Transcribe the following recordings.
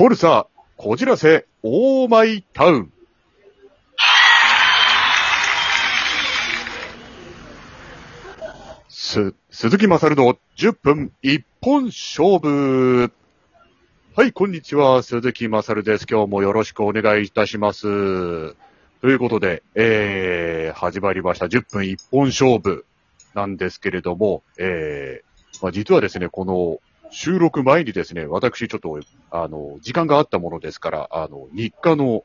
フォルサ、こじらせ、オーマイタウン。す、鈴木まさるの10分一本勝負。はい、こんにちは、鈴木まさるです。今日もよろしくお願いいたします。ということで、えー、始まりました10分一本勝負なんですけれども、えー、まあ、実はですね、この収録前にですね、私ちょっと、あの、時間があったものですから、あの、日課の、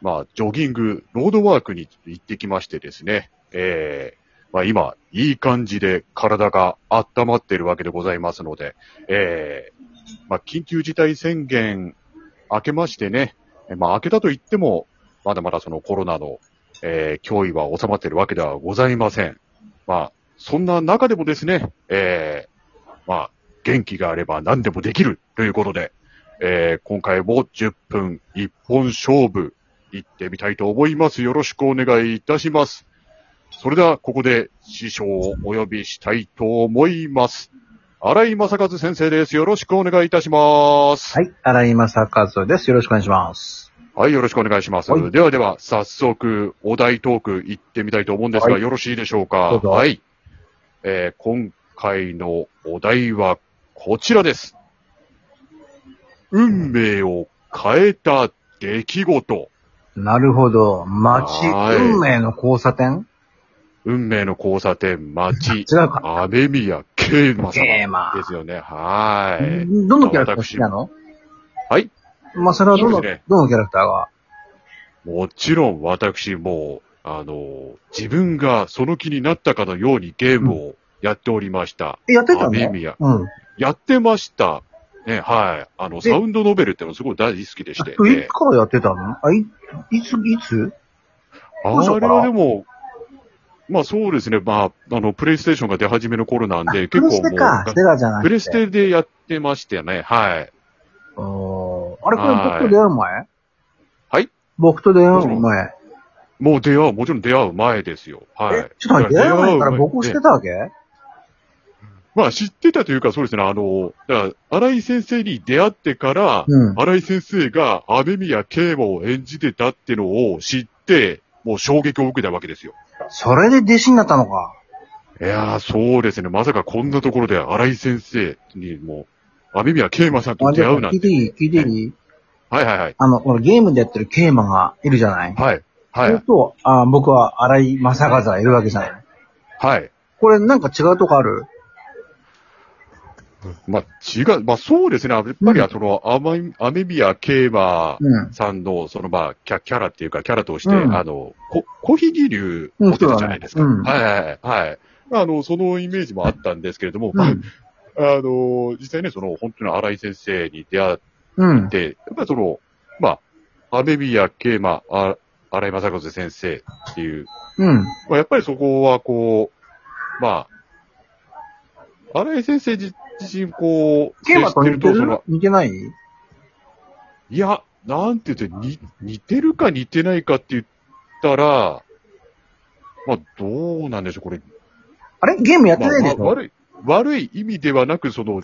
まあ、ジョギング、ロードワークに行ってきましてですね、えー、まあ今、いい感じで体が温まっているわけでございますので、えー、まあ緊急事態宣言明けましてね、まあ明けたと言っても、まだまだそのコロナの、えー、脅威は収まっているわけではございません。まあ、そんな中でもですね、えー、まあ、元気があれば何でもできるということで、えー、今回も10分一本勝負行ってみたいと思います。よろしくお願いいたします。それでは、ここで師匠をお呼びしたいと思います。荒井正和先生です。よろしくお願いいたします。はい、荒井正和です。よろしくお願いします。はい、よろしくお願いします。はいではでは、早速、お題トーク行ってみたいと思うんですが、はいよろしいでしょうか？はい。えー今回のお題はこちらです。運命を変えた出来事。なるほど。街、はい運命の交差点？運命の交差点、町、違うか。アメミヤケーマ様ケーマですよね。はい。どのキャラクター好きなの？はい。まあ、それはどの、ねどのキャラクターが？もちろん私も、あの、自分がその気になったかのようにゲームをやっておりました。え、やってたの？アメミヤ。うん。やってました。ね、はい。あの、でサウンドノベルってのすごい大好きでして。あいねつからやってたの？あ、い、いつ、いつ？あれはでも、まあそうですね。まあ、あの、プレイステーションが出始めの頃なんで、結プレ構もステか。セう、ガじゃなくて。プレステでやってましたね。はい。あれ、これはい僕と出会う前？はい？僕と出会う前。もう出会う、もちろん出会う前ですよ。はいえ。、ちょっと出会う前から僕を知ねってたわけ？まあ知ってたというか、そうですね。あの、だから、荒井先生に出会ってから、うん。荒井先生が雨宮慶馬を演じてたってのを知って、もう衝撃を受けたわけですよ。それで弟子になったのか。いやー、そうですね。まさかこんなところで荒井先生にもう、雨宮慶馬さんと出会うなんて。聞いていい？聞いていい？はいはいはい。あの、俺ゲームでやってるケーマがいるじゃない？はい。はい。それと、あ僕は荒井正和がいるわけじゃない？はい。これなんか違うとこある？まあ、違う。まあ、そうですね。やっぱり、その、雨雨宮慶馬うん。さんの、その、まあ、キャキャラっていうか、キャラとして、うんあの、こ、コヒギ流持ってたじゃないですか。うんそうだねはいはいはい。はい。あの、そのイメージもあったんですけれども、あの、実際ね、その、本当に荒井先生に出会っうん。て、やっぱりその、まあ、雨宮慶馬、あ荒井正和先生っていう、うん。まあ、やっぱりそこは、こう、まあ、荒井先生自自身、こう、ケーマと似てる、似てない？いや、なんて言って、に、似てるか似てないかって言ったら、まあ、どうなんでしょう、これ。あれ？ゲームやってまあないでしょ、わ悪い、悪い意味ではなく、その、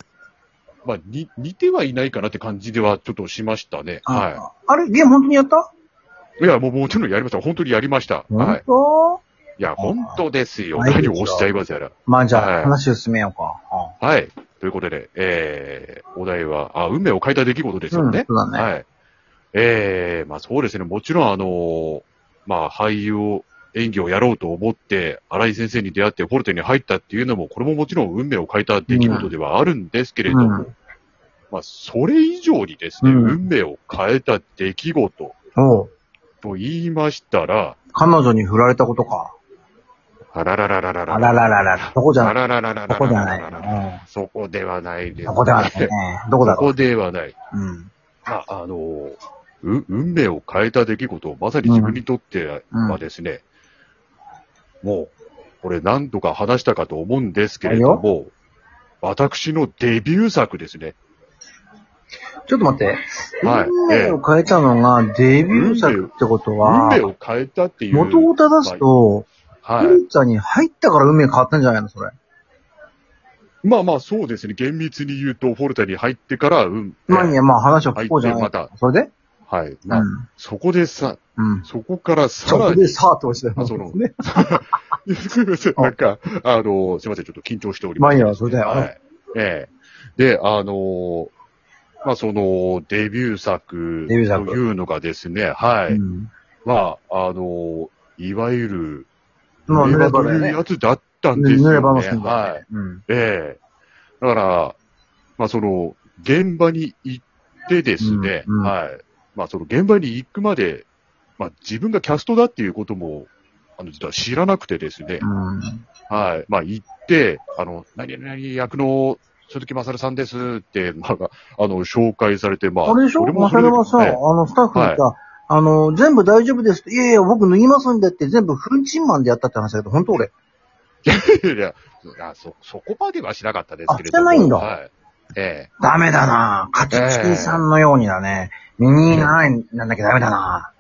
まあ、に、似てはいないかなって感じではちょっとしましたね。はああれ？ゲーム本当にやった？い。いや、もうもちろんやりました。本当にやりました。はい本。当いや、本当ですよ。はい何をおっしゃいますやら。まあじゃあ、はい話を進めようか。はい。ということで、えー、お題は、あ、運命を変えた出来事ですよね。うんそうだねはい。えー、まあそうですね。もちろん、あのーまあ俳優演技をやろうと思って、荒井先生に出会ってフォルテに入ったっていうのも、これももちろん運命を変えた出来事ではあるんですけれども、うんまあそれ以上にですね、うん運命を変えた出来事と言いましたら、彼女に振られたことか。あららららららあらららら、そこじゃあない？ららららららそこじゃない？そこではないです、そこではないね。どこだろそこではない。う。うん。まあ、あの、う、運命を変えた出来事、まさに自分にとってはですね、もう、これ何度か話したかと思うんですけれども、私のデビュー作ですね。ちょっと待って。はい運命を変えたのがデビュー作ってこと運は命、を変えたっていう。元を正すと、はフルーツァに入ったから運命変わったんじゃないのそれ。まあまあそうですね。厳密に言うと、フォルタに入ってから、うん。まあいいや、まあ話を聞こうじゃない。てまた、それで？はい。まあ、うん。そこでさ、うん。そこからさそらに、こでさあって落ちたよ。あそのね。すみません、なんか、あの、すみません、ちょっと緊張しております。まあいいや、それで。はい。ええで、あの、まあその、デビュー作デビュー作というのがですね、はい。うん。まあ、あの、いわゆる、まあ、濡れという場だよね。やつだったんですよ、ね。濡れ場の線だはい。うん。ええだから、まあその、現場に行ってですね、うんうんはい。まあその現場に行くまで、まあ自分がキャストだっていうことも、あの、実は知らなくてですね、うん。はい。まあ行って、あの、何々役の鈴木まさるさんですって、まあ、あの、紹介されて、まあ、あれでしょ？俺もまさるはさ、ええあの、スタッフにさ、あの、全部大丈夫ですって。いやいや、僕脱ぎますんでって全部フンチンマンでやったって話だけど、本当俺。い やいや、いやそ、そこまではしなかったですけれども。あしてないんだはい。えダメだなカチチキさんのようにだね。右がないなんだけどダメだな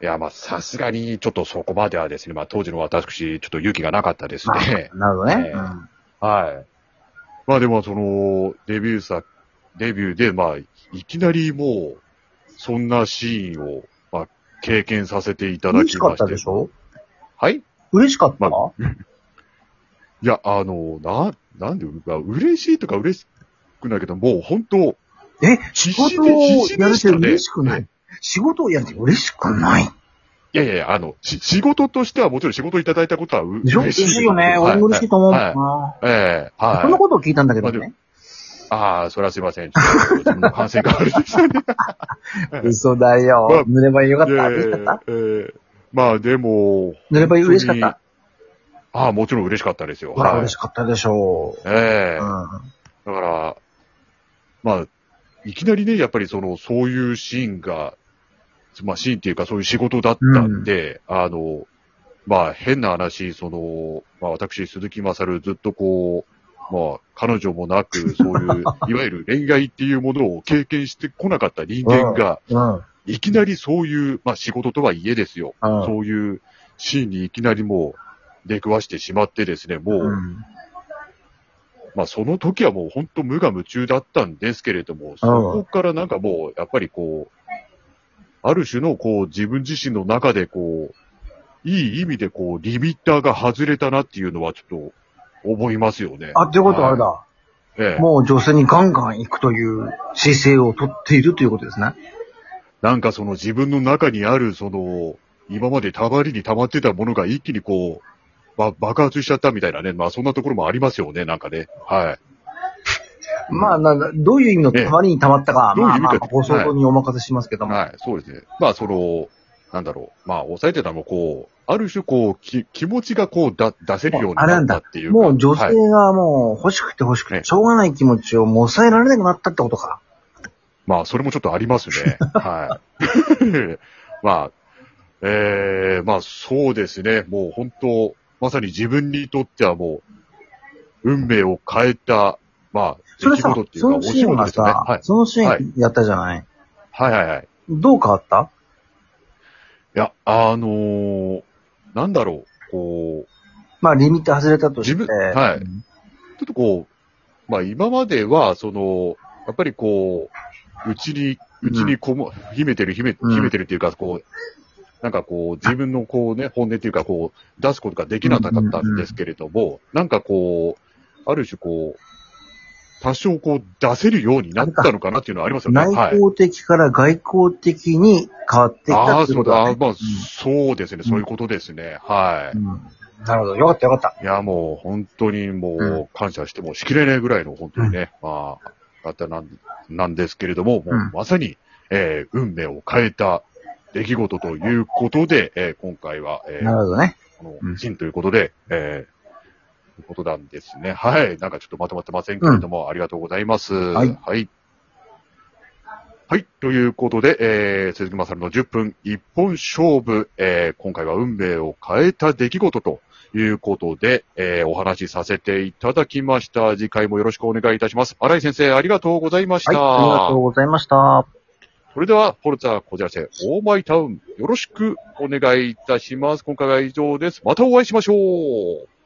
えいや、まあ、さすがに、ちょっとそこまではですね、まあ、当時の私、ちょっと勇気がなかったですまあね。なるほどね。ええはい。まあでも、その、デビュー作、デビューで、まあ、いきなりもう、そんなシーンを、まあ、経験させていたうん。だ嬉しかっきましたて。でしょ？はい？嬉しかった、ま いや、あの、な、なんで、まあ嬉しいとか嬉しくないけど、もう本当、え、必仕事をやれて。嬉しくない？仕事をやれて嬉しくない？いやいやいや、あの、し仕事としてはもちろん仕事いただいたことは嬉しい嬉しいよね。は俺も嬉しいと思うもんはいな。ええはい。そんなことを聞いたんだけどまあね。ああ、それはすいません。ちょっと自分の感性が悪いでしたね。嘘だまあよ。塗ればよかった。嬉しかったやええまあでも、塗れば嬉しかった？ああ、もちろん嬉しかったですよ。ほら、はい嬉しかったでしょう。ええうん。だから、まあ、いきなりね、やっぱりその、そういうシーンが、まあ、シーンっていうかそういう仕事だったんで、あの、まあ、変な話、その、まあ、私、鈴木まさるずっとこう、まあ、彼女もなく、そういう、いわゆる恋愛っていうものを経験してこなかった人間が、うん。いきなりそういう、まあ、仕事とはいえですよ。うんそういうシーンにいきなりもう、出くわしてしまってですね、もう、うん。まあその時はもう本当無我夢中だったんですけれども、そこからなんかもう、やっぱりこう、ある種のこう自分自身の中でこう、いい意味でこう、リミッターが外れたなっていうのはちょっと思いますよね。あ、ってことはあれだ。ええ。もう女性にガンガン行くという姿勢をとっているということですね。なんかその自分の中にあるその、今までたまりに溜まってたものが一気にこう、ば爆発しちゃったみたいなね。まあそんなところもありますよね、なんかね。はい。まあ、なんだどういう意味のたまりにたまったか、ええまあまあ、どういう意味かご想像にお任せしますけども。はい、そうですね。まあ、その、なんだろう。まあ、抑えてたのも、こう、ある種、こう、き、気持ちがこう、だ、出せるようになったっていうか。もう女はい性がもう欲しくて欲しくねて、しょうがない気持ちをもう抑えられなくなったってことか。まあ、それもちょっとありますね。はい。まあ、ええまあ、そうですね。もう本当、まさに自分にとってはもう、運命を変えた、まあ、出来事っ、ていうか、お仕事ですよね。さ、はい。そのシーはンやったじゃない。はいはいはい。どう変わった？いや、あのーなんだろう、こう、まあ、リミット外れたとして。自分はい。うんちょっとこう、まあ今までは、その、やっぱりこう、うちに、うちにこも、秘めてる、秘め、うん。秘めてるっていうか、こう、なんかこう、自分のこうね、本音っていうか、こう、出すことができなかったんですけれども、なんかこう、ある種こう、多少こう、出せるようになったのかなっていうのはありますよね。内はい。向的から外交的に変わってきああ、たってそうだ、ことだね。あーまあ、そうですね、そういうことですね。はい。うんなるほど。よかったよかった。いや、もう本当にもう感謝してもしきれないぐらいの本当にね、まあ、方なんなんですけれども、もううんまさに、えー運命を変えた出来事ということで、えー今回は、えーなるほどね。こうんの、シンということで、えーということなんですね。はい。なんかちょっとまとまってませんけれども、ありがとうございます。はいはい。はい。ということで、えー、鈴木まさるの10分一本勝負、えー、今回は運命を変えた出来事ということで、えー、お話しさせていただきました。次回もよろしくお願いいたします。新井先生、ありがとうございましはい、た。ありがとうございました。それでは、フォルツァこじらせ、オーマイタウン、よろしくお願いいたします。今回は以上です。またお会いしましょう。